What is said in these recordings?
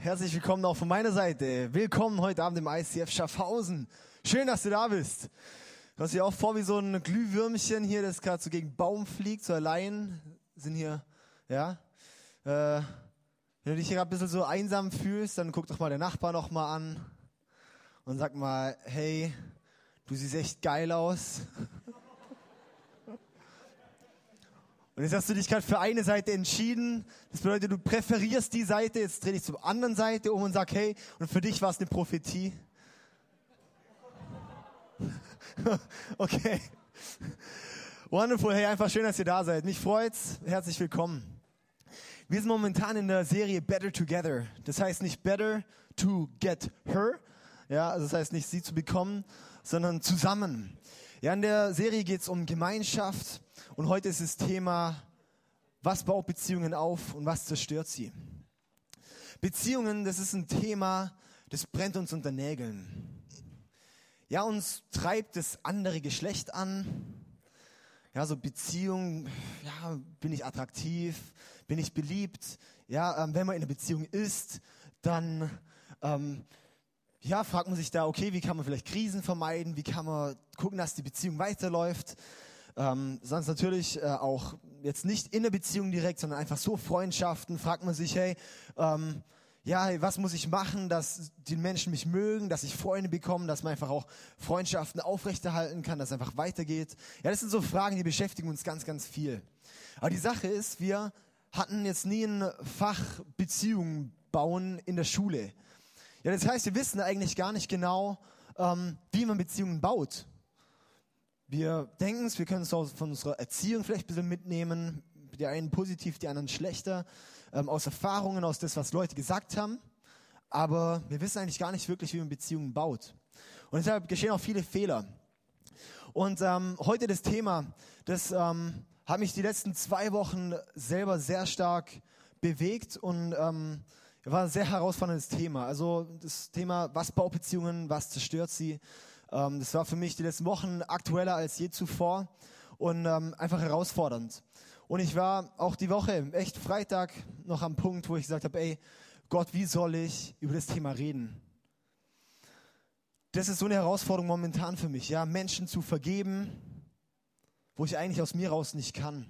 herzlich willkommen auch von meiner Seite. Willkommen heute Abend im ICF Schaffhausen. Schön, dass du da bist. Du hast dich auch vor wie so ein Glühwürmchen hier, das gerade so gegen Baum fliegt, so allein sind hier, ja. Äh, wenn du dich hier gerade ein bisschen so einsam fühlst, dann guck doch mal den Nachbar noch mal an und sag mal, hey, du siehst echt geil aus. Und jetzt hast du dich gerade für eine Seite entschieden. Das bedeutet, du präferierst die Seite. Jetzt dreh dich zur anderen Seite um und sag, hey, und für dich war es eine Prophetie. okay. Wonderful. Hey, einfach schön, dass ihr da seid. Mich freut's. Herzlich willkommen. Wir sind momentan in der Serie Better Together. Das heißt nicht better to get her. Ja, also das heißt nicht sie zu bekommen, sondern zusammen. Ja, in der Serie geht's um Gemeinschaft und heute ist das Thema, was baut Beziehungen auf und was zerstört sie. Beziehungen, das ist ein Thema, das brennt uns unter Nägeln. Ja, uns treibt das andere Geschlecht an. Ja, so Beziehung, ja, bin ich attraktiv, bin ich beliebt. Ja, ähm, wenn man in einer Beziehung ist, dann ähm, ja, fragt man sich da, okay, wie kann man vielleicht Krisen vermeiden? Wie kann man gucken, dass die Beziehung weiterläuft? Ähm, sonst natürlich äh, auch jetzt nicht in der Beziehung direkt, sondern einfach so Freundschaften. Fragt man sich, hey, ähm, ja, was muss ich machen, dass die Menschen mich mögen, dass ich Freunde bekomme, dass man einfach auch Freundschaften aufrechterhalten kann, dass es einfach weitergeht. Ja, das sind so Fragen, die beschäftigen uns ganz, ganz viel. Aber die Sache ist, wir hatten jetzt nie ein Fach Beziehungen bauen in der Schule. Ja, das heißt, wir wissen eigentlich gar nicht genau, ähm, wie man Beziehungen baut. Wir denken es, wir können es auch von unserer Erziehung vielleicht ein bisschen mitnehmen. Die einen positiv, die anderen schlechter. Ähm, aus Erfahrungen, aus das, was Leute gesagt haben. Aber wir wissen eigentlich gar nicht wirklich, wie man Beziehungen baut. Und deshalb geschehen auch viele Fehler. Und ähm, heute das Thema, das ähm, hat mich die letzten zwei Wochen selber sehr stark bewegt und ähm, war ein sehr herausforderndes Thema. Also das Thema, was baut Beziehungen, was zerstört sie. Ähm, das war für mich die letzten Wochen aktueller als je zuvor und ähm, einfach herausfordernd. Und ich war auch die Woche, echt Freitag, noch am Punkt, wo ich gesagt habe, ey, Gott, wie soll ich über das Thema reden? Das ist so eine Herausforderung momentan für mich, ja, Menschen zu vergeben, wo ich eigentlich aus mir raus nicht kann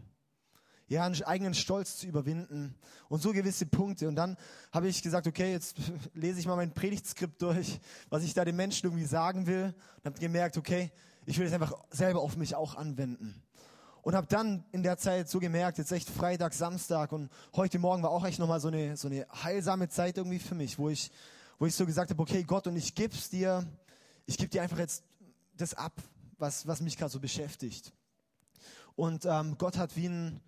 ja, einen eigenen Stolz zu überwinden und so gewisse Punkte. Und dann habe ich gesagt, okay, jetzt lese ich mal mein Predigtskript durch, was ich da den Menschen irgendwie sagen will und habe gemerkt, okay, ich will es einfach selber auf mich auch anwenden. Und habe dann in der Zeit so gemerkt, jetzt echt Freitag, Samstag und heute Morgen war auch echt nochmal so eine, so eine heilsame Zeit irgendwie für mich, wo ich, wo ich so gesagt habe, okay Gott, und ich gib's dir, ich gebe dir einfach jetzt das ab, was, was mich gerade so beschäftigt. Und ähm, Gott hat wie ein,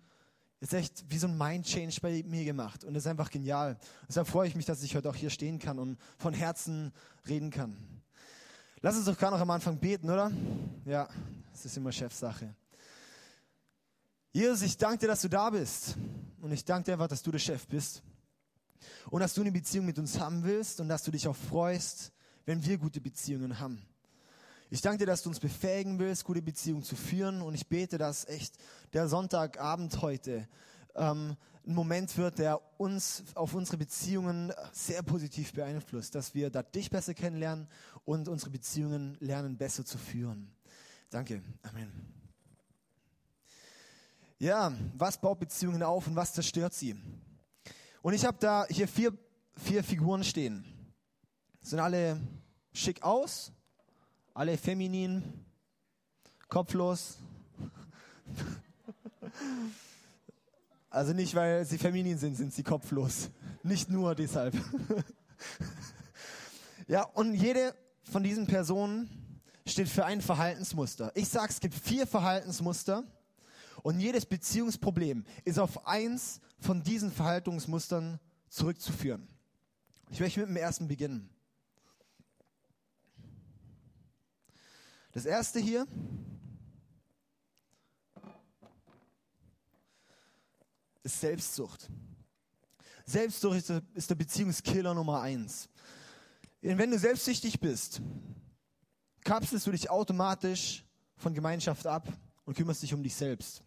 ist echt wie so ein Mind-Change bei mir gemacht und das ist einfach genial. Deshalb freue ich mich, dass ich heute auch hier stehen kann und von Herzen reden kann. Lass uns doch gar noch am Anfang beten, oder? Ja, das ist immer Chefsache. Jesus, ich danke dir, dass du da bist und ich danke dir einfach, dass du der Chef bist und dass du eine Beziehung mit uns haben willst und dass du dich auch freust, wenn wir gute Beziehungen haben. Ich danke dir, dass du uns befähigen willst, gute Beziehungen zu führen. Und ich bete, dass echt der Sonntagabend heute ähm, ein Moment wird, der uns auf unsere Beziehungen sehr positiv beeinflusst, dass wir da dich besser kennenlernen und unsere Beziehungen lernen, besser zu führen. Danke. Amen. Ja, was baut Beziehungen auf und was zerstört sie? Und ich habe da hier vier, vier Figuren stehen. Sind alle schick aus, alle feminin, kopflos. Also nicht, weil sie feminin sind, sind sie kopflos. Nicht nur deshalb. Ja, und jede von diesen Personen steht für ein Verhaltensmuster. Ich sage, es gibt vier Verhaltensmuster und jedes Beziehungsproblem ist auf eins von diesen Verhaltensmustern zurückzuführen. Ich möchte mit dem ersten beginnen. Das erste hier ist Selbstsucht. Selbstsucht ist der, Beziehungskiller Nummer eins. Denn wenn du selbstsüchtig bist, kapselst du dich automatisch von Gemeinschaft ab und kümmerst dich um dich selbst.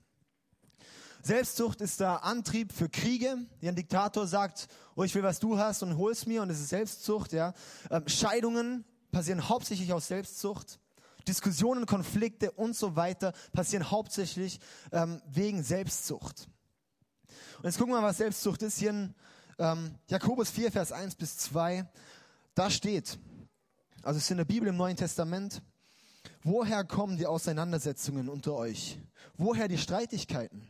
Selbstsucht ist der Antrieb für Kriege. Ein Diktator sagt, oh, ich will, was du hast und hol's mir und es ist Selbstsucht. Ja. Ähm, Scheidungen passieren hauptsächlich aus Selbstsucht. Diskussionen, Konflikte und so weiter passieren hauptsächlich ähm, wegen Selbstsucht. Und jetzt gucken wir mal, was Selbstsucht ist. Hier in ähm, Jakobus 4, Vers 1 bis 2, da steht, also es ist in der Bibel im Neuen Testament, woher kommen die Auseinandersetzungen unter euch? Woher die Streitigkeiten?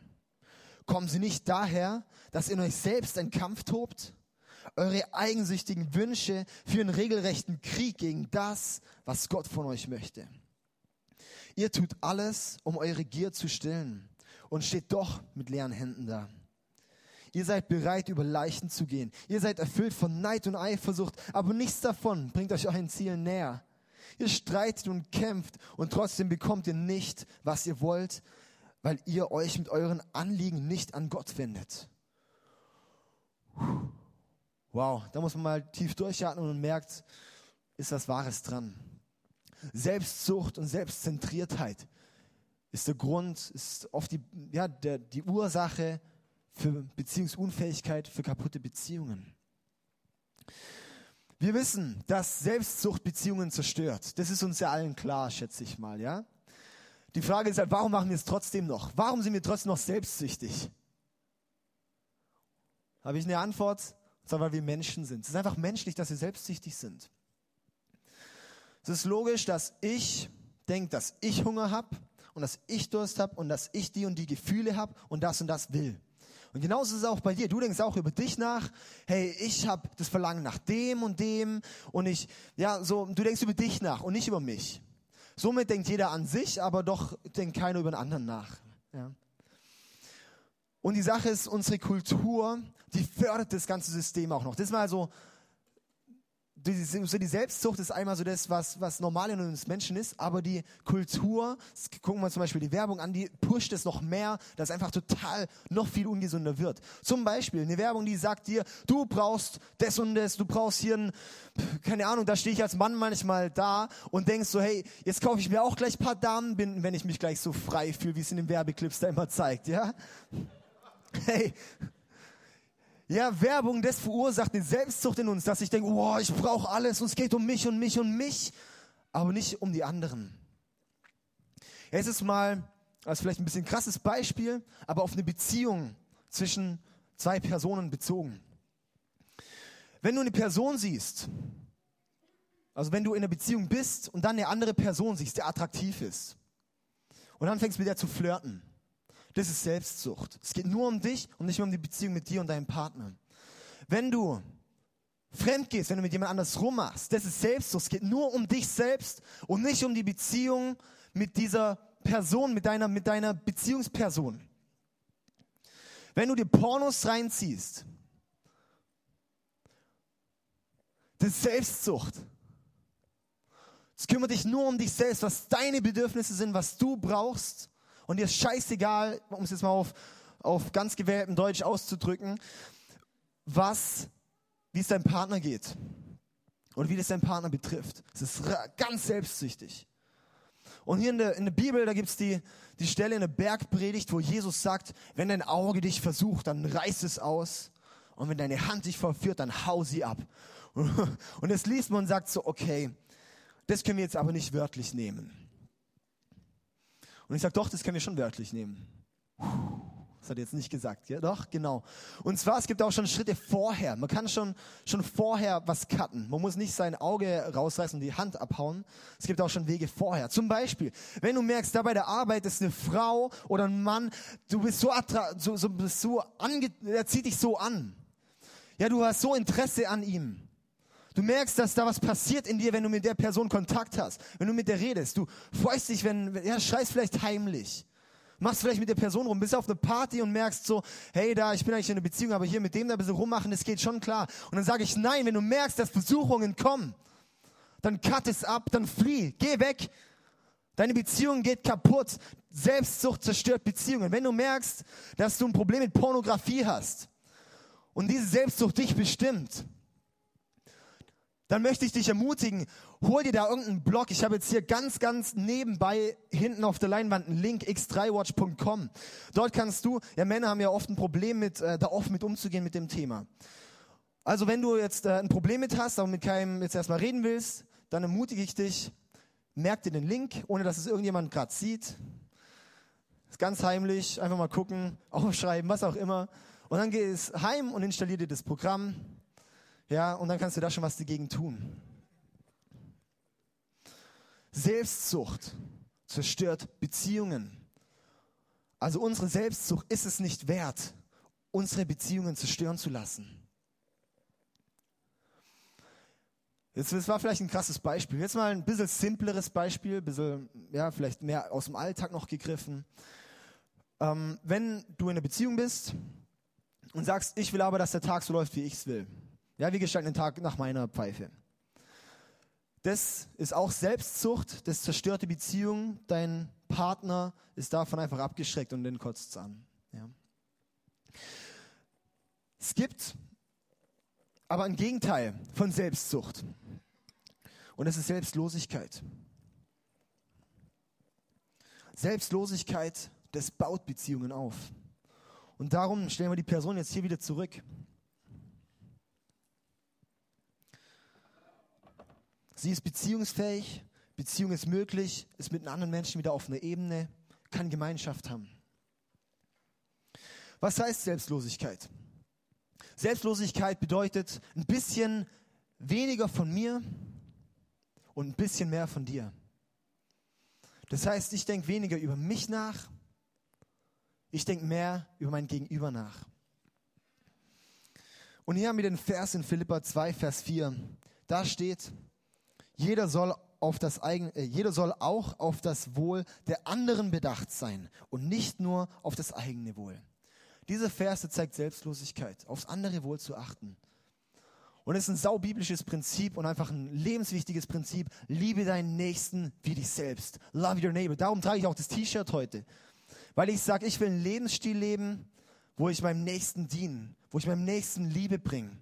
Kommen sie nicht daher, dass in euch selbst ein Kampf tobt? Eure eigensüchtigen Wünsche führen regelrechten Krieg gegen das, was Gott von euch möchte. Ihr tut alles, um eure Gier zu stillen und steht doch mit leeren Händen da. Ihr seid bereit, über Leichen zu gehen. Ihr seid erfüllt von Neid und Eifersucht, aber nichts davon bringt euch euren Zielen näher. Ihr streitet und kämpft und trotzdem bekommt ihr nicht, was ihr wollt, weil ihr euch mit euren Anliegen nicht an Gott wendet. Wow, da muss man mal tief durchatmen und merkt, ist was Wahres dran. Selbstsucht und Selbstzentriertheit ist der Grund, ist oft die, ja, der, die Ursache für Beziehungsunfähigkeit, für kaputte Beziehungen. Wir wissen, dass Selbstsucht Beziehungen zerstört. Das ist uns ja allen klar, schätze ich mal, ja? Die Frage ist halt, warum machen wir es trotzdem noch? Warum sind wir trotzdem noch selbstsüchtig? Habe ich eine Antwort? Sondern weil wir Menschen sind. Es ist einfach menschlich, dass wir selbstsüchtig sind. Es ist logisch, dass ich denke, dass ich Hunger habe und dass ich Durst habe und dass ich die und die Gefühle habe und das und das will. Und genauso ist es auch bei dir. Du denkst auch über dich nach. Hey, ich habe das Verlangen nach dem und dem und ich, ja, so, du denkst über dich nach und nicht über mich. Somit denkt jeder an sich, aber doch denkt keiner über den anderen nach. Ja. Und die Sache ist, unsere Kultur, die fördert das ganze System auch noch. Das ist mal so die, so die Selbstzucht ist einmal so das, was, was normal in uns Menschen ist, aber die Kultur, gucken wir zum Beispiel die Werbung an, die pusht es noch mehr, dass einfach total noch viel ungesunder wird. Zum Beispiel eine Werbung, die sagt dir, du brauchst das und das, du brauchst hier ein, keine Ahnung, da stehe ich als Mann manchmal da und denkst so, hey, jetzt kaufe ich mir auch gleich ein paar Damenbinden, wenn ich mich gleich so frei fühle, wie es in den Werbeclips da immer zeigt, ja? Hey, ja, Werbung, das verursacht eine Selbstzucht in uns, dass ich denke, oh, ich brauche alles und es geht um mich und mich und mich, aber nicht um die anderen. Jetzt ist mal, als vielleicht ein bisschen krasses Beispiel, aber auf eine Beziehung zwischen zwei Personen bezogen. Wenn du eine Person siehst, also wenn du in einer Beziehung bist und dann eine andere Person siehst, der attraktiv ist, und dann fängst du mit der zu flirten, das ist Selbstsucht. Es geht nur um dich und nicht mehr um die Beziehung mit dir und deinem Partner. Wenn du fremd gehst, wenn du mit jemand anders rummachst, das ist Selbstsucht. Es geht nur um dich selbst und nicht um die Beziehung mit dieser Person, mit deiner, mit deiner Beziehungsperson. Wenn du dir Pornos reinziehst, das ist Selbstsucht. Es kümmert dich nur um dich selbst, was deine Bedürfnisse sind, was du brauchst und dir ist scheißegal, um es jetzt mal auf, auf ganz gewähltem Deutsch auszudrücken, was, wie es deinem Partner geht oder wie das deinen Partner betrifft. Es ist ganz selbstsüchtig. Und hier in der, in der Bibel, da gibt's die, die Stelle in der Bergpredigt, wo Jesus sagt, wenn dein Auge dich versucht, dann reiß es aus. Und wenn deine Hand dich verführt, dann hau sie ab. Und das liest man und sagt so, okay, das können wir jetzt aber nicht wörtlich nehmen. Und ich sage, doch, das können wir schon wörtlich nehmen. Das hat er jetzt nicht gesagt, ja? Doch, genau. Und zwar, es gibt auch schon Schritte vorher. Man kann schon, schon vorher was cutten. Man muss nicht sein Auge rausreißen und die Hand abhauen. Es gibt auch schon Wege vorher. Zum Beispiel, wenn du merkst, da bei der Arbeit ist eine Frau oder ein Mann, du bist so, so, so, bist so ange er zieht dich so an. Ja, du hast so Interesse an ihm. Du merkst, dass da was passiert in dir, wenn du mit der Person Kontakt hast, wenn du mit der redest. Du freust dich, wenn, ja, schreist vielleicht heimlich. Machst vielleicht mit der Person rum, bist auf einer Party und merkst so, hey, da, ich bin eigentlich in einer Beziehung, aber hier mit dem da ein bisschen rummachen, das geht schon klar. Und dann sage ich, nein, wenn du merkst, dass Versuchungen kommen, dann cut es ab, dann flieh, geh weg. Deine Beziehung geht kaputt. Selbstsucht zerstört Beziehungen. Wenn du merkst, dass du ein Problem mit Pornografie hast und diese Selbstsucht dich bestimmt, dann möchte ich dich ermutigen, hol dir da irgendeinen Blog. Ich habe jetzt hier ganz, ganz nebenbei hinten auf der Leinwand einen Link, x3watch.com. Dort kannst du, ja Männer haben ja oft ein Problem mit, äh, da offen mit umzugehen mit dem Thema. Also wenn du jetzt äh, ein Problem mit hast, aber mit keinem jetzt erstmal reden willst, dann ermutige ich dich, merk dir den Link, ohne dass es irgendjemand gerade sieht. Ist ganz heimlich, einfach mal gucken, aufschreiben, was auch immer. Und dann geh es heim und installier dir das Programm. Ja, und dann kannst du da schon was dagegen tun. Selbstsucht zerstört Beziehungen. Also unsere Selbstsucht ist es nicht wert, unsere Beziehungen zerstören zu lassen. Jetzt, das war vielleicht ein krasses Beispiel. Jetzt mal ein bisschen simpleres Beispiel, ein bisschen, ja, vielleicht mehr aus dem Alltag noch gegriffen. Ähm, wenn du in einer Beziehung bist und sagst, ich will aber, dass der Tag so läuft, wie ich es will. Ja, wir gestalten den Tag nach meiner Pfeife. Das ist auch Selbstzucht, das zerstört die Beziehung. Dein Partner ist davon einfach abgeschreckt und den kotzt es an. Ja. Es gibt aber ein Gegenteil von Selbstzucht. Und das ist Selbstlosigkeit. Selbstlosigkeit, das baut Beziehungen auf. Und darum stellen wir die Person jetzt hier wieder zurück. Sie ist beziehungsfähig, Beziehung ist möglich, ist mit einem anderen Menschen wieder auf einer Ebene, kann Gemeinschaft haben. Was heißt Selbstlosigkeit? Selbstlosigkeit bedeutet ein bisschen weniger von mir und ein bisschen mehr von dir. Das heißt, ich denke weniger über mich nach, ich denke mehr über mein Gegenüber nach. Und hier haben wir den Vers in Philippa 2, Vers 4. Da steht, jeder soll, auf das eigene, äh, jeder soll auch auf das Wohl der anderen bedacht sein und nicht nur auf das eigene Wohl. Diese Verse zeigt Selbstlosigkeit, aufs andere Wohl zu achten. Und es ist ein saubiblisches Prinzip und einfach ein lebenswichtiges Prinzip. Liebe deinen Nächsten wie dich selbst. Love your neighbor. Darum trage ich auch das T-Shirt heute. Weil ich sage, ich will einen Lebensstil leben, wo ich meinem Nächsten diene, wo ich meinem Nächsten Liebe bringe.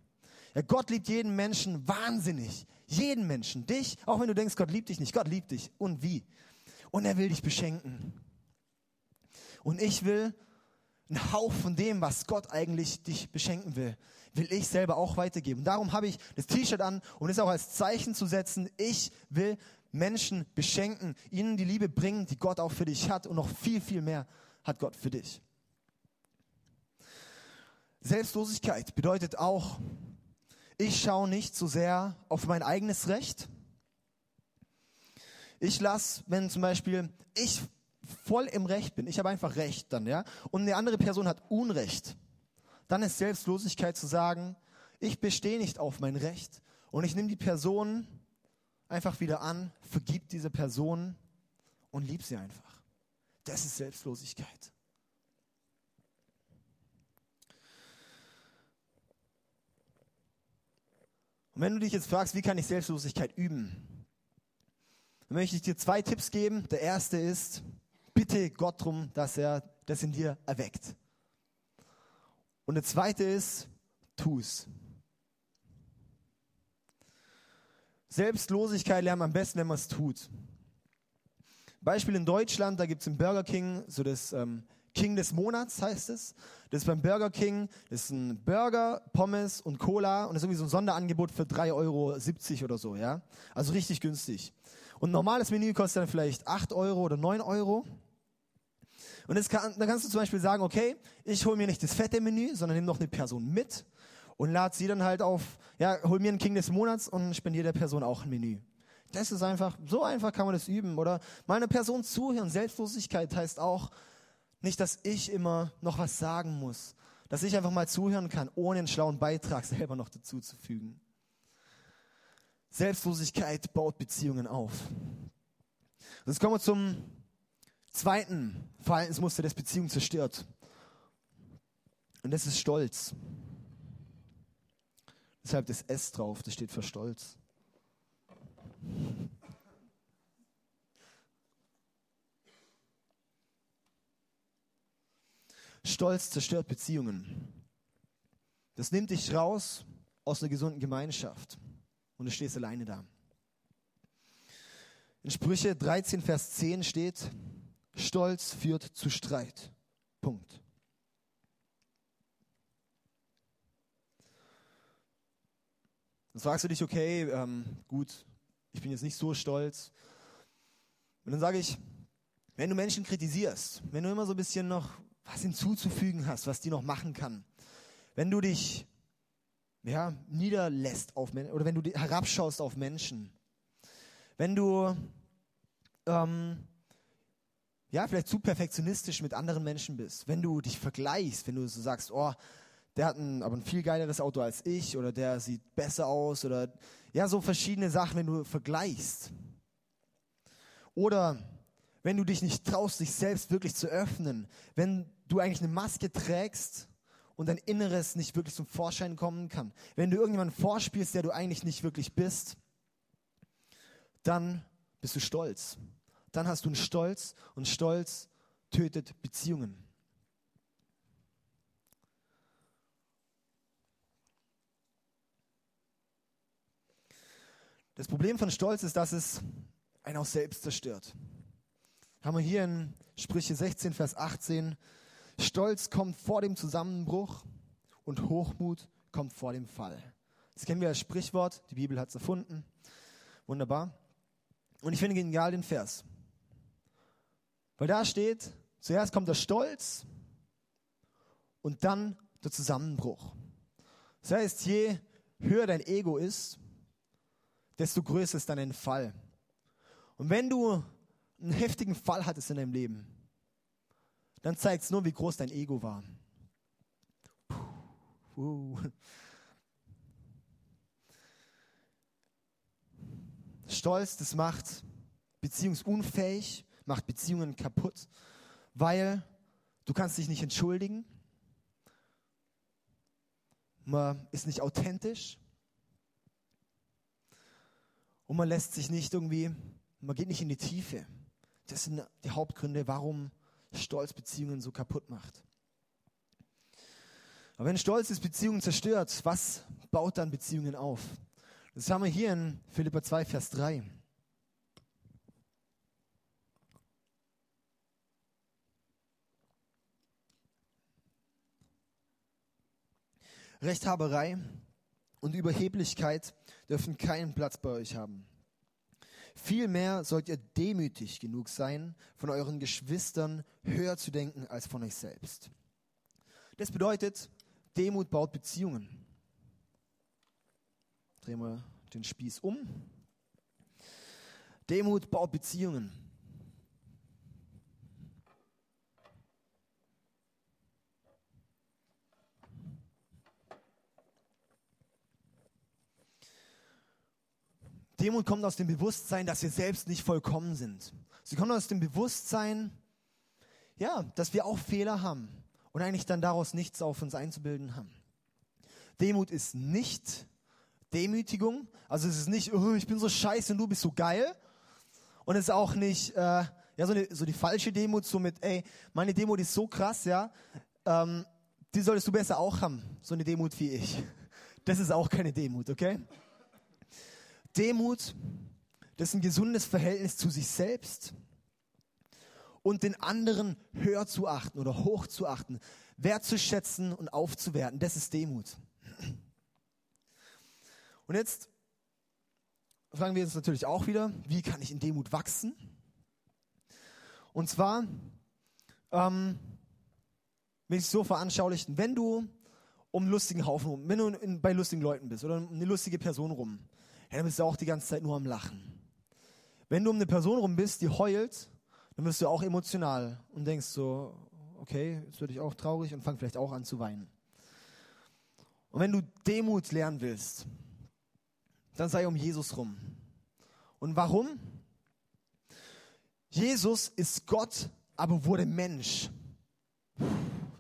Ja, Gott liebt jeden Menschen wahnsinnig. Jeden Menschen. Dich, auch wenn du denkst, Gott liebt dich nicht. Gott liebt dich. Und wie? Und er will dich beschenken. Und ich will einen Hauch von dem, was Gott eigentlich dich beschenken will, will ich selber auch weitergeben. Darum habe ich das T-Shirt an, um es auch als Zeichen zu setzen. Ich will Menschen beschenken, ihnen die Liebe bringen, die Gott auch für dich hat und noch viel, viel mehr hat Gott für dich. Selbstlosigkeit bedeutet auch, ich schaue nicht so sehr auf mein eigenes Recht. Ich lasse, wenn zum Beispiel ich voll im Recht bin, ich habe einfach Recht dann, ja, und eine andere Person hat Unrecht, dann ist Selbstlosigkeit zu sagen, ich bestehe nicht auf mein Recht und ich nehme die Person einfach wieder an, vergib diese Person und lieb sie einfach. Das ist Selbstlosigkeit. Und wenn du dich jetzt fragst, wie kann ich Selbstlosigkeit üben, dann möchte ich dir zwei Tipps geben. Der erste ist, bitte Gott darum, dass er das in dir erweckt. Und der zweite ist, tu es. Selbstlosigkeit lernt man am besten, wenn man es tut. Beispiel in Deutschland, da gibt es im Burger King so das ähm, King des Monats heißt es. Das ist beim Burger King, das ist ein Burger, Pommes und Cola und das ist irgendwie so ein Sonderangebot für 3,70 Euro oder so, ja. Also richtig günstig. Und ein normales Menü kostet dann vielleicht 8 Euro oder 9 Euro. Und kann, dann kannst du zum Beispiel sagen, okay, ich hole mir nicht das fette Menü, sondern nehme noch eine Person mit und lade sie dann halt auf, ja, hol mir einen King des Monats und spendiere der Person auch ein Menü. Das ist einfach, so einfach kann man das üben. Oder mal eine Person zuhören. Selbstlosigkeit heißt auch, nicht, dass ich immer noch was sagen muss. Dass ich einfach mal zuhören kann, ohne einen schlauen Beitrag selber noch dazu zu fügen. Selbstlosigkeit baut Beziehungen auf. Jetzt kommen wir zum zweiten Verhaltensmuster, das Beziehung zerstört. Und das ist Stolz. Deshalb das S drauf, das steht für Stolz. Stolz zerstört Beziehungen. Das nimmt dich raus aus einer gesunden Gemeinschaft und du stehst alleine da. In Sprüche 13, Vers 10 steht, Stolz führt zu Streit. Punkt. Dann fragst du dich, okay, ähm, gut, ich bin jetzt nicht so stolz. Und dann sage ich, wenn du Menschen kritisierst, wenn du immer so ein bisschen noch was hinzuzufügen hast, was die noch machen kann, wenn du dich ja, niederlässt auf Menschen oder wenn du herabschaust auf Menschen, wenn du ähm, ja, vielleicht zu perfektionistisch mit anderen Menschen bist, wenn du dich vergleichst, wenn du so sagst, oh, der hat ein, aber ein viel geileres Auto als ich oder der sieht besser aus oder ja, so verschiedene Sachen, wenn du vergleichst. Oder wenn du dich nicht traust, dich selbst wirklich zu öffnen, wenn du eigentlich eine Maske trägst und dein Inneres nicht wirklich zum Vorschein kommen kann, wenn du irgendjemanden vorspielst, der du eigentlich nicht wirklich bist, dann bist du stolz dann hast du einen Stolz und Stolz tötet Beziehungen. Das Problem von Stolz ist, dass es einen auch selbst zerstört. Haben wir hier in Sprüche 16, Vers 18, Stolz kommt vor dem Zusammenbruch und Hochmut kommt vor dem Fall. Das kennen wir als Sprichwort, die Bibel hat es erfunden. Wunderbar. Und ich finde genial den Vers. Weil da steht, zuerst kommt der Stolz und dann der Zusammenbruch. Das heißt, je höher dein Ego ist, desto größer ist dann ein Fall. Und wenn du einen heftigen Fall hattest in deinem Leben, dann zeigt es nur, wie groß dein Ego war. Puh. Stolz, das macht beziehungsunfähig macht Beziehungen kaputt, weil du kannst dich nicht entschuldigen. Man ist nicht authentisch. Und man lässt sich nicht irgendwie, man geht nicht in die Tiefe. Das sind die Hauptgründe, warum Stolz Beziehungen so kaputt macht. Aber wenn Stolz ist Beziehungen zerstört, was baut dann Beziehungen auf? Das haben wir hier in Philippa 2, Vers 3. Rechthaberei und Überheblichkeit dürfen keinen Platz bei euch haben. Vielmehr sollt ihr demütig genug sein, von euren Geschwistern höher zu denken als von euch selbst. Das bedeutet, Demut baut Beziehungen. Drehen wir den Spieß um. Demut baut Beziehungen. Demut kommt aus dem Bewusstsein, dass wir selbst nicht vollkommen sind. Sie kommt aus dem Bewusstsein, ja, dass wir auch Fehler haben und eigentlich dann daraus nichts auf uns einzubilden haben. Demut ist nicht Demütigung, also es ist nicht, oh, ich bin so scheiße und du bist so geil. Und es ist auch nicht, äh, ja, so, eine, so die falsche Demut, so mit, ey, meine Demut ist so krass, ja, ähm, die solltest du besser auch haben, so eine Demut wie ich. Das ist auch keine Demut, okay? Demut, das ist ein gesundes Verhältnis zu sich selbst und den anderen höher zu achten oder hoch zu achten, wertzuschätzen und aufzuwerten. Das ist Demut. Und jetzt fragen wir uns natürlich auch wieder, wie kann ich in Demut wachsen? Und zwar, ähm, will ich es so veranschaulichen, wenn du um lustigen Haufen rum, wenn du in, bei lustigen Leuten bist oder um eine lustige Person rum, dann bist du auch die ganze Zeit nur am Lachen. Wenn du um eine Person rum bist, die heult, dann wirst du auch emotional und denkst so, okay, jetzt werde ich auch traurig und fang vielleicht auch an zu weinen. Und wenn du Demut lernen willst, dann sei um Jesus rum. Und warum? Jesus ist Gott, aber wurde Mensch.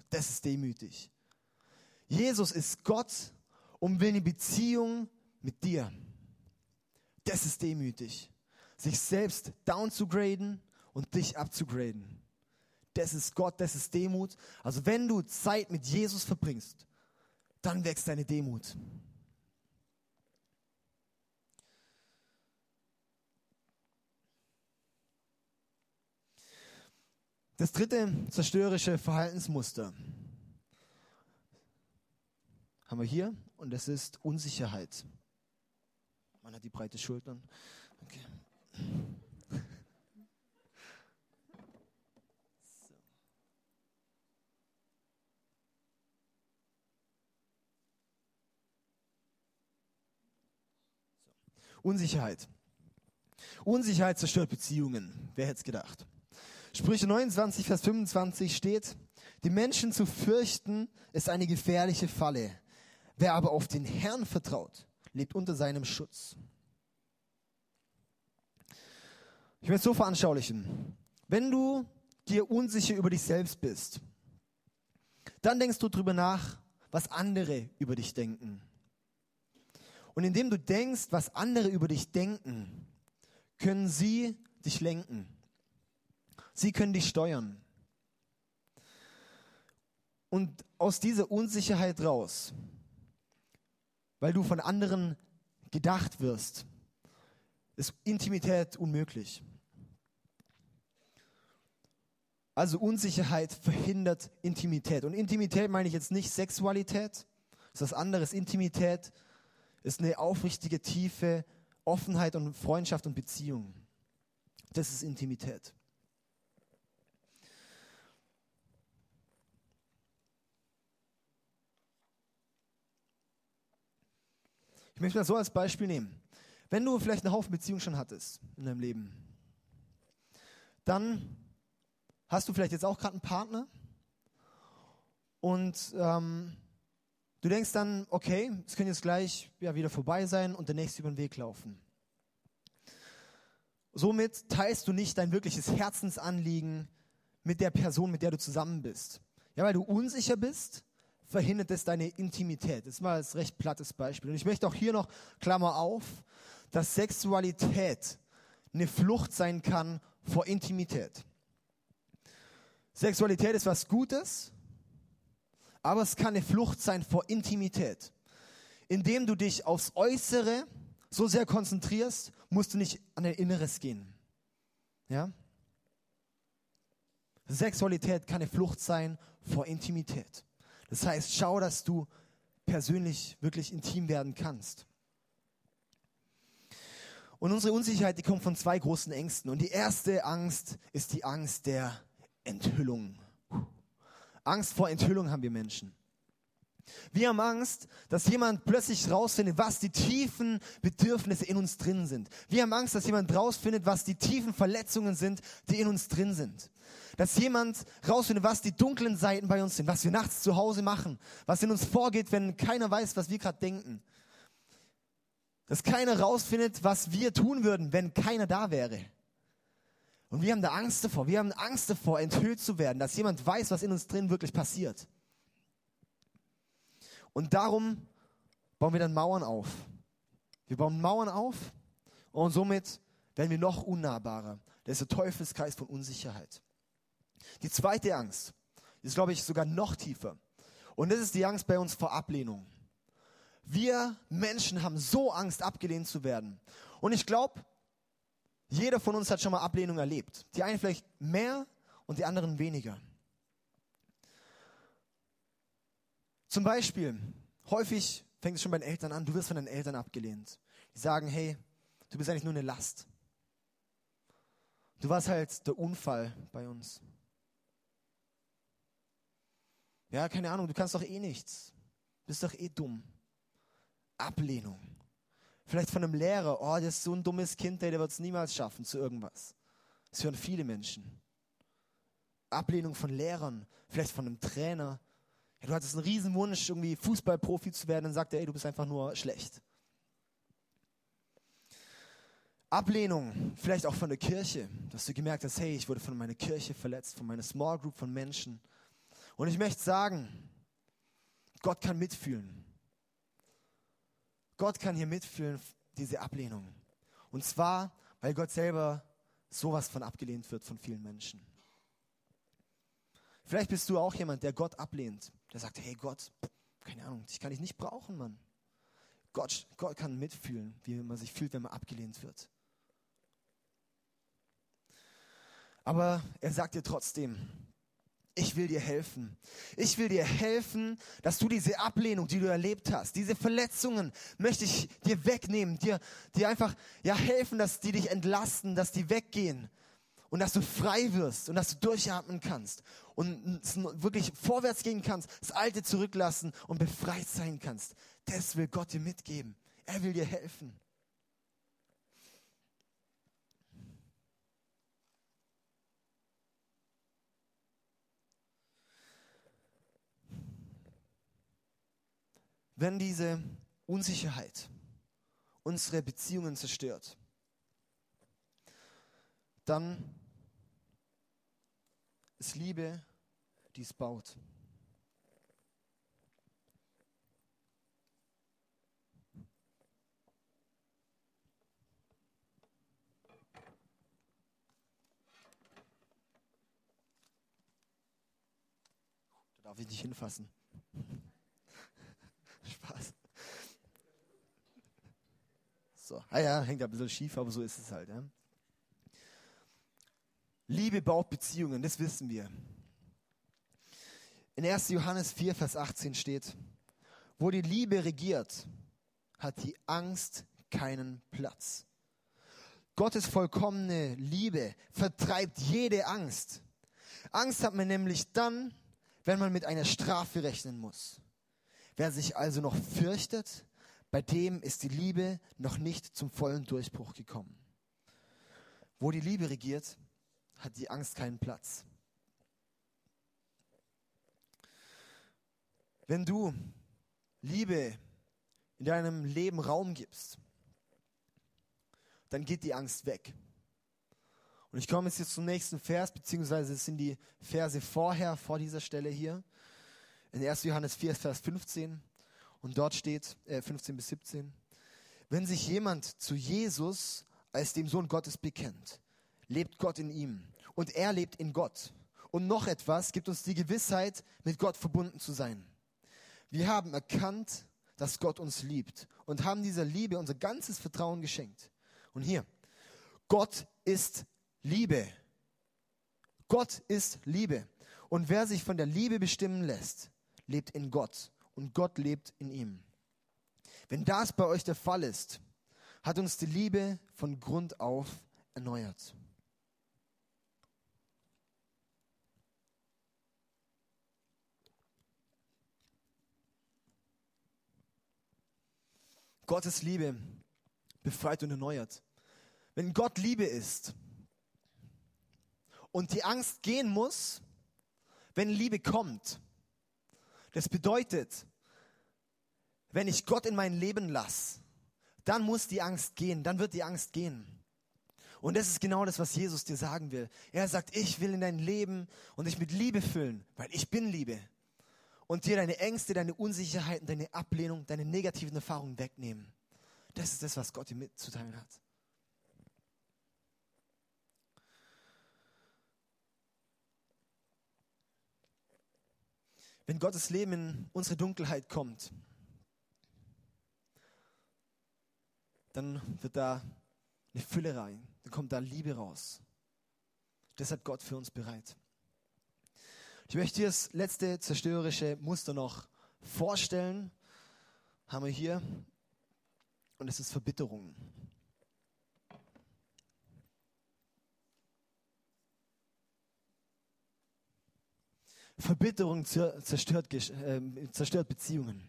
Das ist demütig. Jesus ist Gott und will eine Beziehung mit dir. Das ist demütig. Sich selbst down zu graden und dich abzugraden. Das ist Gott, das ist Demut. Also wenn du Zeit mit Jesus verbringst, dann wächst deine Demut. Das dritte zerstörerische Verhaltensmuster haben wir hier und das ist Unsicherheit. Man hat die breite Schultern. Okay. So. Unsicherheit. Unsicherheit zerstört Beziehungen. Wer hätte es gedacht? Sprüche 29, Vers 25 steht, die Menschen zu fürchten ist eine gefährliche Falle. Wer aber auf den Herrn vertraut, lebt unter seinem Schutz. Ich will es so veranschaulichen. Wenn du dir unsicher über dich selbst bist, dann denkst du darüber nach, was andere über dich denken. Und indem du denkst, was andere über dich denken, können sie dich lenken. Sie können dich steuern. Und aus dieser Unsicherheit raus, weil du von anderen gedacht wirst, ist Intimität unmöglich. Also Unsicherheit verhindert Intimität. Und Intimität meine ich jetzt nicht Sexualität, das ist was anderes. Intimität ist eine aufrichtige, tiefe Offenheit und Freundschaft und Beziehung. Das ist Intimität. Möchte mal so als Beispiel nehmen. Wenn du vielleicht einen Haufen Beziehungen schon hattest in deinem Leben, dann hast du vielleicht jetzt auch gerade einen Partner und ähm, du denkst dann, okay, es könnte jetzt gleich ja, wieder vorbei sein und der nächste über den Weg laufen. Somit teilst du nicht dein wirkliches Herzensanliegen mit der Person, mit der du zusammen bist. Ja, weil du unsicher bist verhindert es deine Intimität. Das ist mal ein recht plattes Beispiel. Und ich möchte auch hier noch, Klammer auf, dass Sexualität eine Flucht sein kann vor Intimität. Sexualität ist was Gutes, aber es kann eine Flucht sein vor Intimität. Indem du dich aufs Äußere so sehr konzentrierst, musst du nicht an dein Inneres gehen. Ja? Sexualität kann eine Flucht sein vor Intimität. Das heißt, schau, dass du persönlich wirklich intim werden kannst. Und unsere Unsicherheit, die kommt von zwei großen Ängsten. Und die erste Angst ist die Angst der Enthüllung. Angst vor Enthüllung haben wir Menschen. Wir haben Angst, dass jemand plötzlich rausfindet, was die tiefen Bedürfnisse in uns drin sind. Wir haben Angst, dass jemand rausfindet, was die tiefen Verletzungen sind, die in uns drin sind. Dass jemand rausfindet, was die dunklen Seiten bei uns sind, was wir nachts zu Hause machen, was in uns vorgeht, wenn keiner weiß, was wir gerade denken. Dass keiner rausfindet, was wir tun würden, wenn keiner da wäre. Und wir haben da Angst davor. Wir haben Angst davor, enthüllt zu werden, dass jemand weiß, was in uns drin wirklich passiert. Und darum bauen wir dann Mauern auf. Wir bauen Mauern auf und somit werden wir noch unnahbarer. Das ist der Teufelskreis von Unsicherheit. Die zweite Angst ist, glaube ich, sogar noch tiefer. Und das ist die Angst bei uns vor Ablehnung. Wir Menschen haben so Angst, abgelehnt zu werden. Und ich glaube, jeder von uns hat schon mal Ablehnung erlebt. Die einen vielleicht mehr und die anderen weniger. Zum Beispiel, häufig fängt es schon bei den Eltern an, du wirst von deinen Eltern abgelehnt. Die sagen, hey, du bist eigentlich nur eine Last. Du warst halt der Unfall bei uns. Ja, keine Ahnung, du kannst doch eh nichts. Bist doch eh dumm. Ablehnung. Vielleicht von einem Lehrer, oh, das ist so ein dummes Kind, der wird es niemals schaffen zu irgendwas. Das hören viele Menschen. Ablehnung von Lehrern, vielleicht von einem Trainer, ja, du hattest einen riesen Wunsch, irgendwie Fußballprofi zu werden, dann sagt er, ey, du bist einfach nur schlecht. Ablehnung, vielleicht auch von der Kirche, dass du gemerkt hast, hey, ich wurde von meiner Kirche verletzt, von meiner Small Group von Menschen. Und ich möchte sagen, Gott kann mitfühlen. Gott kann hier mitfühlen, diese Ablehnung. Und zwar, weil Gott selber sowas von abgelehnt wird von vielen Menschen. Vielleicht bist du auch jemand, der Gott ablehnt. Der sagt, hey Gott, keine Ahnung, dich kann ich nicht brauchen, Mann. Gott, Gott kann mitfühlen, wie man sich fühlt, wenn man abgelehnt wird. Aber er sagt dir trotzdem, ich will dir helfen. Ich will dir helfen, dass du diese Ablehnung, die du erlebt hast, diese Verletzungen möchte ich dir wegnehmen, dir, dir einfach ja helfen, dass die dich entlasten, dass die weggehen und dass du frei wirst und dass du durchatmen kannst und wirklich vorwärts gehen kannst, das Alte zurücklassen und befreit sein kannst. Das will Gott dir mitgeben. Er will dir helfen. Wenn diese Unsicherheit unsere Beziehungen zerstört, dann ist Liebe, die es baut. Da darf ich nicht hinfassen. Spaß. So, ah ja, hängt ein bisschen schief, aber so ist es halt. Ja. Liebe baut Beziehungen, das wissen wir. In 1. Johannes 4, Vers 18 steht, wo die Liebe regiert, hat die Angst keinen Platz. Gottes vollkommene Liebe vertreibt jede Angst. Angst hat man nämlich dann, wenn man mit einer Strafe rechnen muss. Wer sich also noch fürchtet, bei dem ist die Liebe noch nicht zum vollen Durchbruch gekommen. Wo die Liebe regiert, hat die Angst keinen Platz. Wenn du Liebe in deinem Leben Raum gibst, dann geht die Angst weg. Und ich komme jetzt zum nächsten Vers, beziehungsweise es sind die Verse vorher, vor dieser Stelle hier in 1. Johannes 4, Vers 15. Und dort steht, äh, 15 bis 17, wenn sich jemand zu Jesus als dem Sohn Gottes bekennt, lebt Gott in ihm und er lebt in Gott. Und noch etwas gibt uns die Gewissheit, mit Gott verbunden zu sein. Wir haben erkannt, dass Gott uns liebt und haben dieser Liebe unser ganzes Vertrauen geschenkt. Und hier, Gott ist Liebe. Gott ist Liebe. Und wer sich von der Liebe bestimmen lässt, lebt in Gott und Gott lebt in ihm. Wenn das bei euch der Fall ist, hat uns die Liebe von Grund auf erneuert. Gottes Liebe befreit und erneuert. Wenn Gott Liebe ist und die Angst gehen muss, wenn Liebe kommt, das bedeutet, wenn ich Gott in mein Leben lasse, dann muss die Angst gehen, dann wird die Angst gehen. Und das ist genau das, was Jesus dir sagen will. Er sagt, ich will in dein Leben und dich mit Liebe füllen, weil ich bin Liebe. Und dir deine Ängste, deine Unsicherheiten, deine Ablehnung, deine negativen Erfahrungen wegnehmen. Das ist das, was Gott dir mitzuteilen hat. Wenn Gottes Leben in unsere Dunkelheit kommt, dann wird da eine Fülle rein, dann kommt da Liebe raus. Das hat Gott für uns bereit. Ich möchte dir das letzte zerstörerische Muster noch vorstellen. Haben wir hier. Und es ist Verbitterung. Verbitterung zerstört, äh, zerstört Beziehungen.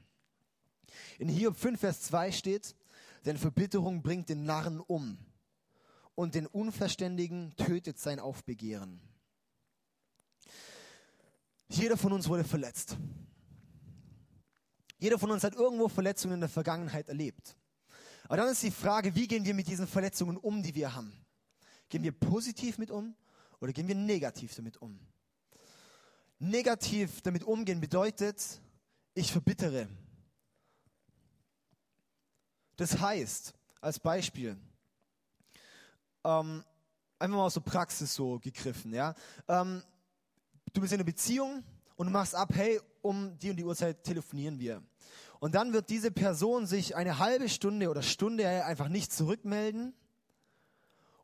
In Hiob 5, Vers 2 steht, denn Verbitterung bringt den Narren um und den Unverständigen tötet sein Aufbegehren. Jeder von uns wurde verletzt. Jeder von uns hat irgendwo Verletzungen in der Vergangenheit erlebt. Aber dann ist die Frage, wie gehen wir mit diesen Verletzungen um, die wir haben? Gehen wir positiv mit um oder gehen wir negativ damit um? Negativ damit umgehen bedeutet, ich verbittere. Das heißt, als Beispiel, ähm, einfach mal aus der Praxis so gegriffen, ja. Ähm, du bist in einer Beziehung und du machst ab, hey, um die und die Uhrzeit telefonieren wir. Und dann wird diese Person sich eine halbe Stunde oder Stunde einfach nicht zurückmelden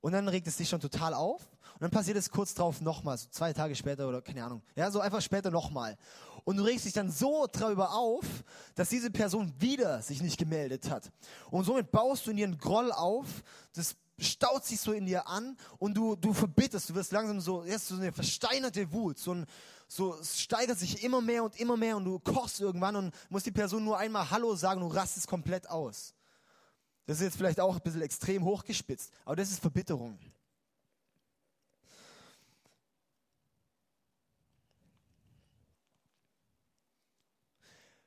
Und dann regt es dich schon total auf. Und dann passiert es kurz drauf nochmal, so zwei Tage später oder keine Ahnung. Ja, so einfach später nochmal. Und du regst dich dann so darüber auf, dass diese Person wieder sich nicht gemeldet hat. Und somit baust du in dir einen Groll auf. Das staut sich so in dir an und du, du verbitterst, du wirst langsam so, jetzt so eine versteinerte Wut, so ein, so, es steigert sich immer mehr und immer mehr und du kochst irgendwann und musst die Person nur einmal Hallo sagen und du rastest komplett aus. Das ist jetzt vielleicht auch ein bisschen extrem hochgespitzt, aber das ist Verbitterung.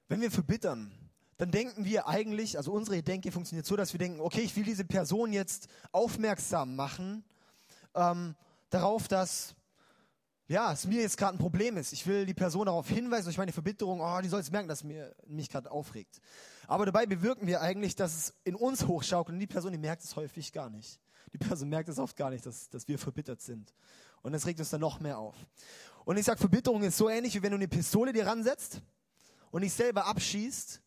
Wenn wir verbittern, dann denken wir eigentlich, also unsere Denke funktioniert so, dass wir denken, okay, ich will diese Person jetzt aufmerksam machen ähm, darauf, dass ja, es mir jetzt gerade ein Problem ist. Ich will die Person darauf hinweisen, durch meine Verbitterung, oh, die soll es merken, dass mir, mich gerade aufregt. Aber dabei bewirken wir eigentlich, dass es in uns hochschaukelt und die Person, die merkt es häufig gar nicht. Die Person merkt es oft gar nicht, dass, dass wir verbittert sind. Und das regt uns dann noch mehr auf. Und ich sage, Verbitterung ist so ähnlich, wie wenn du eine Pistole dir ransetzt und dich selber abschießt,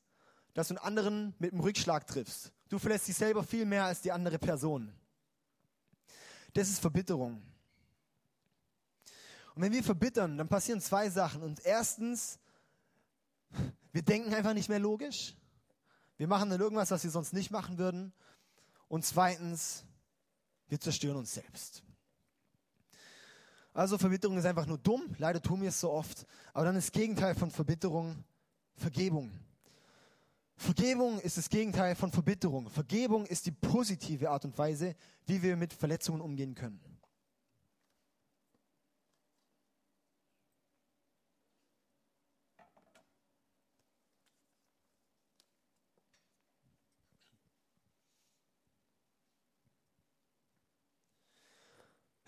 dass du einen anderen mit einem Rückschlag triffst. Du verlässt dich selber viel mehr als die andere Person. Das ist Verbitterung. Und wenn wir verbittern, dann passieren zwei Sachen. Und erstens, wir denken einfach nicht mehr logisch. Wir machen dann irgendwas, was wir sonst nicht machen würden. Und zweitens, wir zerstören uns selbst. Also Verbitterung ist einfach nur dumm. Leider tun wir es so oft. Aber dann ist das Gegenteil von Verbitterung Vergebung. Vergebung ist das Gegenteil von Verbitterung. Vergebung ist die positive Art und Weise, wie wir mit Verletzungen umgehen können.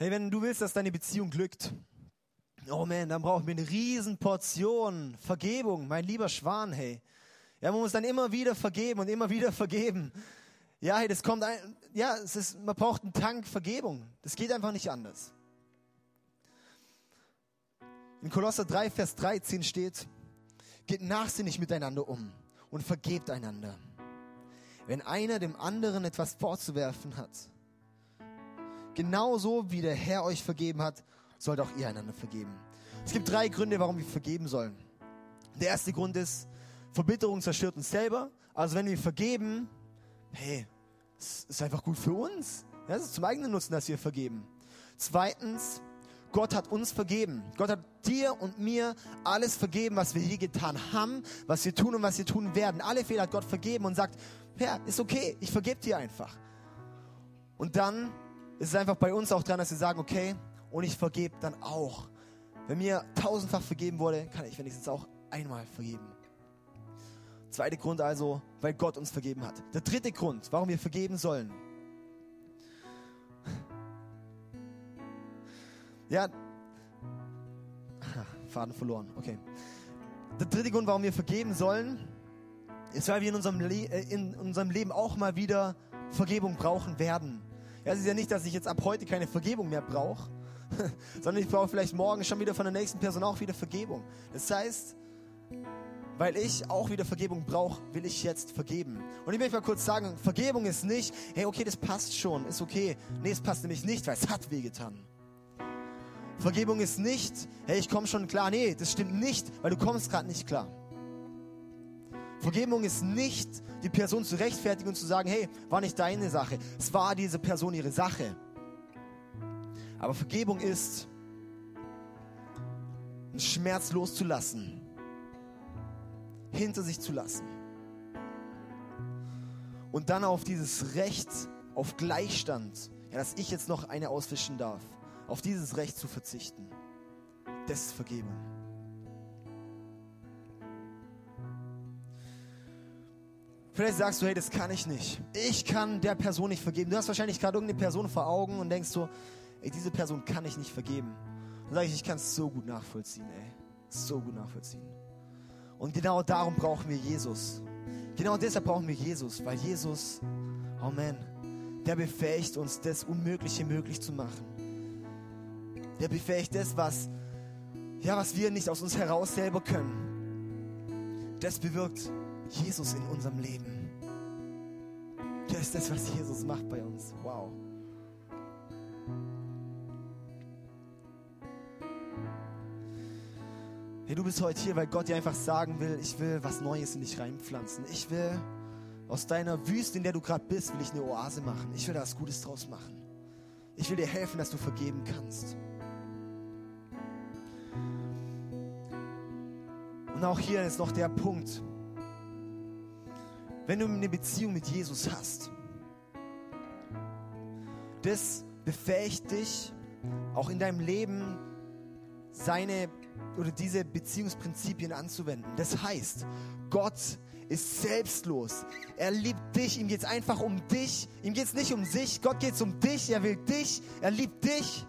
Hey, wenn du willst, dass deine Beziehung glückt, oh man, dann brauchen wir eine riesen Portion Vergebung, mein lieber Schwan, hey. Ja, man muss dann immer wieder vergeben und immer wieder vergeben. Ja, hey, das kommt ein, ja, es ist, man braucht einen Tank Vergebung. Das geht einfach nicht anders. In Kolosser 3, Vers 13 steht, geht nachsinnig miteinander um und vergebt einander. Wenn einer dem anderen etwas vorzuwerfen hat, Genauso wie der Herr euch vergeben hat, sollt auch ihr einander vergeben. Es gibt drei Gründe, warum wir vergeben sollen. Der erste Grund ist, Verbitterung zerstört uns selber. Also wenn wir vergeben, hey, es ist einfach gut für uns. Ja, es ist zum eigenen Nutzen, dass wir vergeben. Zweitens, Gott hat uns vergeben. Gott hat dir und mir alles vergeben, was wir je getan haben, was wir tun und was wir tun werden. Alle Fehler hat Gott vergeben und sagt, ja, ist okay, ich vergebe dir einfach. Und dann ist es einfach bei uns auch dran, dass wir sagen, okay, und ich vergebe dann auch. Wenn mir tausendfach vergeben wurde, kann ich wenigstens auch einmal vergeben. Zweiter Grund also, weil Gott uns vergeben hat. Der dritte Grund, warum wir vergeben sollen. Ja, Faden verloren, okay. Der dritte Grund, warum wir vergeben sollen, ist, weil wir in unserem, Le äh, in unserem Leben auch mal wieder Vergebung brauchen werden. Ja, es ist ja nicht, dass ich jetzt ab heute keine Vergebung mehr brauche, sondern ich brauche vielleicht morgen schon wieder von der nächsten Person auch wieder Vergebung. Das heißt, weil ich auch wieder Vergebung brauche, will ich jetzt vergeben. Und ich möchte mal kurz sagen, Vergebung ist nicht, hey, okay, das passt schon, ist okay. Nee, es passt nämlich nicht, weil es hat wehgetan. Vergebung ist nicht, hey, ich komme schon klar. Nee, das stimmt nicht, weil du kommst gerade nicht klar. Vergebung ist nicht, die Person zu rechtfertigen und zu sagen, hey, war nicht deine Sache. Es war diese Person ihre Sache. Aber Vergebung ist, einen Schmerz loszulassen, hinter sich zu lassen. Und dann auf dieses Recht, auf Gleichstand, ja, dass ich jetzt noch eine auswischen darf, auf dieses Recht zu verzichten. Das ist Vergebung. Vielleicht sagst du, hey, das kann ich nicht. Ich kann der Person nicht vergeben. Du hast wahrscheinlich gerade irgendeine Person vor Augen und denkst so, ey, diese Person kann ich nicht vergeben. Dann sage ich, ich kann es so gut nachvollziehen, ey. So gut nachvollziehen. Und genau darum brauchen wir Jesus. Genau deshalb brauchen wir Jesus, weil Jesus, oh man, der befähigt uns, das Unmögliche möglich zu machen. Der befähigt das, was, ja, was wir nicht aus uns heraus selber können. Das bewirkt Jesus in unserem Leben. Das ist das, was Jesus macht bei uns. Wow. Hey, du bist heute hier, weil Gott dir einfach sagen will, ich will was Neues in dich reinpflanzen. Ich will aus deiner Wüste, in der du gerade bist, will ich eine Oase machen. Ich will da was Gutes draus machen. Ich will dir helfen, dass du vergeben kannst. Und auch hier ist noch der Punkt. Wenn du eine Beziehung mit Jesus hast, das befähigt dich, auch in deinem Leben seine oder diese Beziehungsprinzipien anzuwenden. Das heißt, Gott ist selbstlos. Er liebt dich. Ihm geht es einfach um dich. Ihm geht es nicht um sich. Gott geht es um dich. Er will dich. Er liebt dich.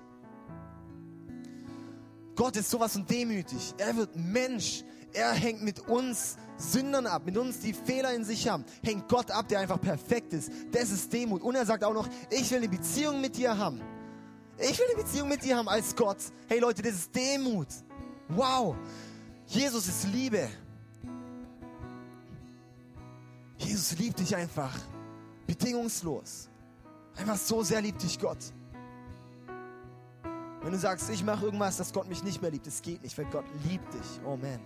Gott ist sowas und demütig. Er wird Mensch. Er hängt mit uns Sündern ab, mit uns, die Fehler in sich haben. Hängt Gott ab, der einfach perfekt ist. Das ist Demut. Und er sagt auch noch, ich will eine Beziehung mit dir haben. Ich will eine Beziehung mit dir haben als Gott. Hey Leute, das ist Demut. Wow. Jesus ist Liebe. Jesus liebt dich einfach. Bedingungslos. Einfach so sehr liebt dich Gott. Wenn du sagst, ich mache irgendwas, dass Gott mich nicht mehr liebt, das geht nicht, weil Gott liebt dich. Oh man.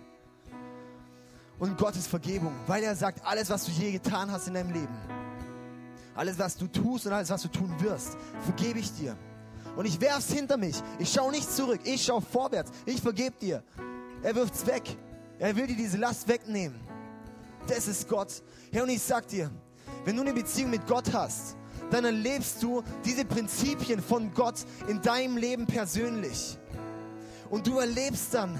Und Gottes Vergebung, weil er sagt, alles, was du je getan hast in deinem Leben, alles, was du tust und alles, was du tun wirst, vergebe ich dir. Und ich werf's hinter mich. Ich schaue nicht zurück, ich schaue vorwärts. Ich vergebe dir. Er wirft's weg. Er will dir diese Last wegnehmen. Das ist Gott. Ja, und ich sag dir, wenn du eine Beziehung mit Gott hast, dann erlebst du diese Prinzipien von Gott in deinem Leben persönlich. Und du erlebst dann,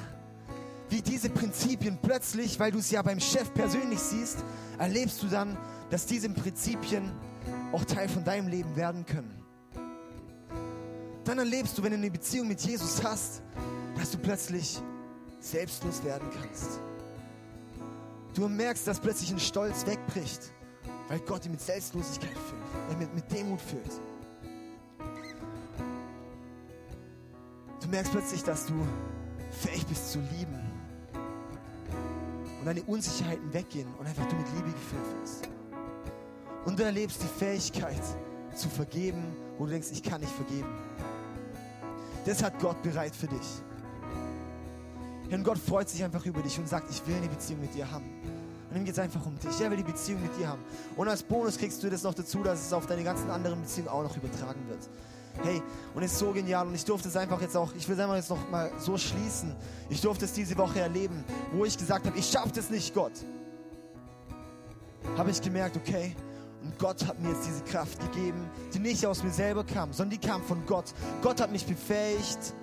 wie diese Prinzipien plötzlich, weil du es ja beim Chef persönlich siehst, erlebst du dann, dass diese Prinzipien auch Teil von deinem Leben werden können. Dann erlebst du, wenn du eine Beziehung mit Jesus hast, dass du plötzlich selbstlos werden kannst. Du merkst, dass plötzlich ein Stolz wegbricht, weil Gott dich mit Selbstlosigkeit füllt, äh, mit, mit Demut füllt. Du merkst plötzlich, dass du fähig bist zu lieben und deine Unsicherheiten weggehen und einfach du mit Liebe gefüllt wirst. Und du erlebst die Fähigkeit zu vergeben, wo du denkst, ich kann nicht vergeben. Das hat Gott bereit für dich. Und Gott freut sich einfach über dich und sagt, ich will eine Beziehung mit dir haben. Und ihm geht es einfach um dich. Er will die Beziehung mit dir haben. Und als Bonus kriegst du das noch dazu, dass es auf deine ganzen anderen Beziehungen auch noch übertragen wird. Hey, und es ist so genial. Und ich durfte es einfach jetzt auch, ich will es einfach jetzt noch mal so schließen. Ich durfte es diese Woche erleben, wo ich gesagt habe, ich schaffe das nicht, Gott. Habe ich gemerkt, okay, und Gott hat mir jetzt diese Kraft gegeben, die nicht aus mir selber kam, sondern die kam von Gott. Gott hat mich befähigt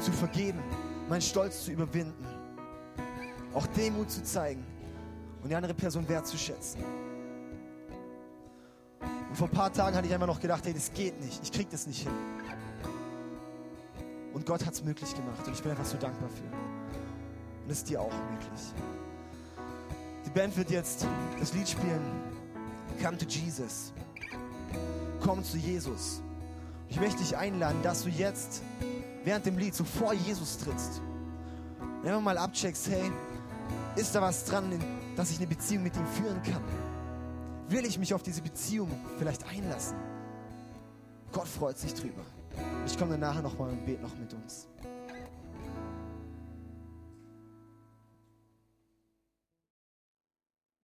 zu vergeben, meinen Stolz zu überwinden, auch Demut zu zeigen und die andere Person wertzuschätzen. Und vor ein paar Tagen hatte ich einfach noch gedacht, hey, das geht nicht, ich krieg das nicht hin. Und Gott hat es möglich gemacht und ich bin einfach so dankbar für. Und es ist dir auch möglich. Die Band wird jetzt das Lied spielen. Come to Jesus. Komm zu Jesus. Ich möchte dich einladen, dass du jetzt während dem Lied so vor Jesus trittst. Und einfach mal abcheckst, hey, ist da was dran, dass ich eine Beziehung mit ihm führen kann? Will ich mich auf diese Beziehung vielleicht einlassen? Gott freut sich drüber. Ich komme dann nachher nochmal und bete noch mit uns.